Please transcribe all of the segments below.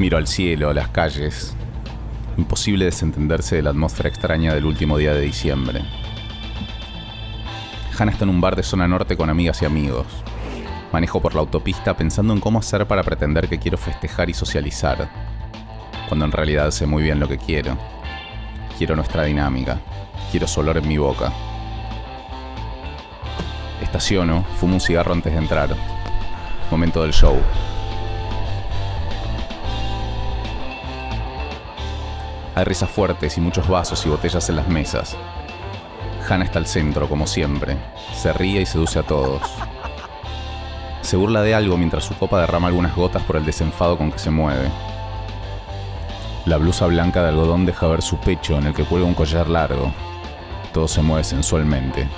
Miro al cielo, a las calles. Imposible desentenderse de la atmósfera extraña del último día de diciembre. Hannah está en un bar de zona norte con amigas y amigos. Manejo por la autopista pensando en cómo hacer para pretender que quiero festejar y socializar, cuando en realidad sé muy bien lo que quiero. Quiero nuestra dinámica, quiero su olor en mi boca. Estaciono, fumo un cigarro antes de entrar. Momento del show. Hay risas fuertes y muchos vasos y botellas en las mesas. Hannah está al centro, como siempre. Se ríe y seduce a todos. Se burla de algo mientras su copa derrama algunas gotas por el desenfado con que se mueve. La blusa blanca de algodón deja ver su pecho en el que cuelga un collar largo. Todo se mueve sensualmente.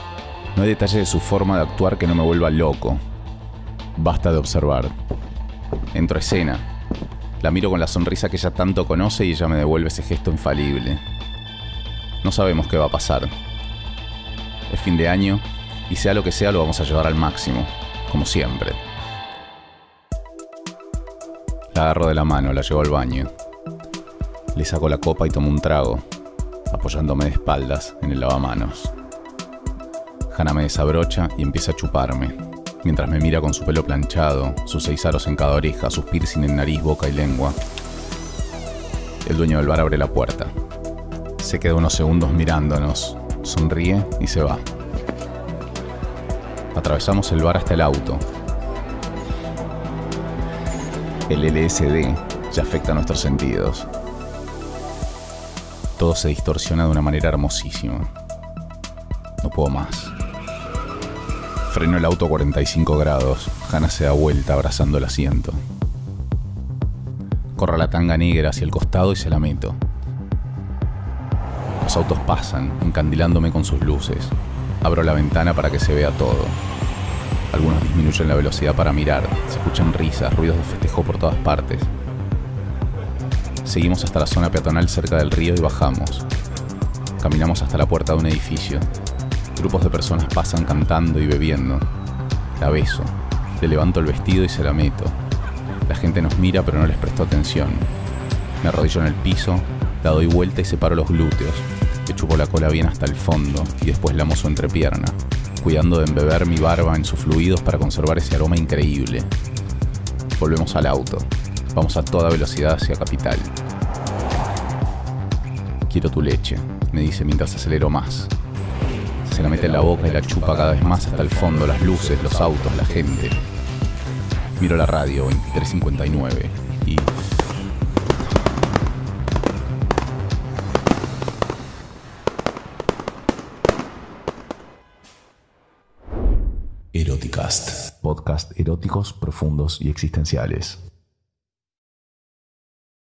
No hay detalle de su forma de actuar que no me vuelva loco. Basta de observar. Entro a escena. La miro con la sonrisa que ella tanto conoce y ella me devuelve ese gesto infalible. No sabemos qué va a pasar. Es fin de año y sea lo que sea lo vamos a llevar al máximo como siempre. La agarro de la mano, la llevo al baño. Le saco la copa y tomo un trago, apoyándome de espaldas en el lavamanos. Hannah me desabrocha y empieza a chuparme, mientras me mira con su pelo planchado, sus seis aros en cada oreja, sus piercing en nariz, boca y lengua. El dueño del bar abre la puerta. Se queda unos segundos mirándonos, sonríe y se va. Atravesamos el bar hasta el auto. El LSD ya afecta nuestros sentidos. Todo se distorsiona de una manera hermosísima. No puedo más. Freno el auto a 45 grados. Hannah se da vuelta abrazando el asiento. Corro la tanga negra hacia el costado y se la meto. Los autos pasan, encandilándome con sus luces. Abro la ventana para que se vea todo. Algunos disminuyen la velocidad para mirar. Se escuchan risas, ruidos de festejo por todas partes. Seguimos hasta la zona peatonal cerca del río y bajamos. Caminamos hasta la puerta de un edificio. Grupos de personas pasan cantando y bebiendo. La beso. Le levanto el vestido y se la meto. La gente nos mira pero no les presto atención. Me arrodillo en el piso, la doy vuelta y separo los glúteos. Le chupo la cola bien hasta el fondo y después lamo su entrepierna, cuidando de embeber mi barba en sus fluidos para conservar ese aroma increíble. Volvemos al auto. Vamos a toda velocidad hacia Capital. Quiero tu leche, me dice mientras acelero más. Se la mete en la boca y la chupa cada vez más hasta el fondo, las luces, los autos, la gente. Miro la radio, 2359, y Eroticast. Podcast eróticos, profundos y existenciales.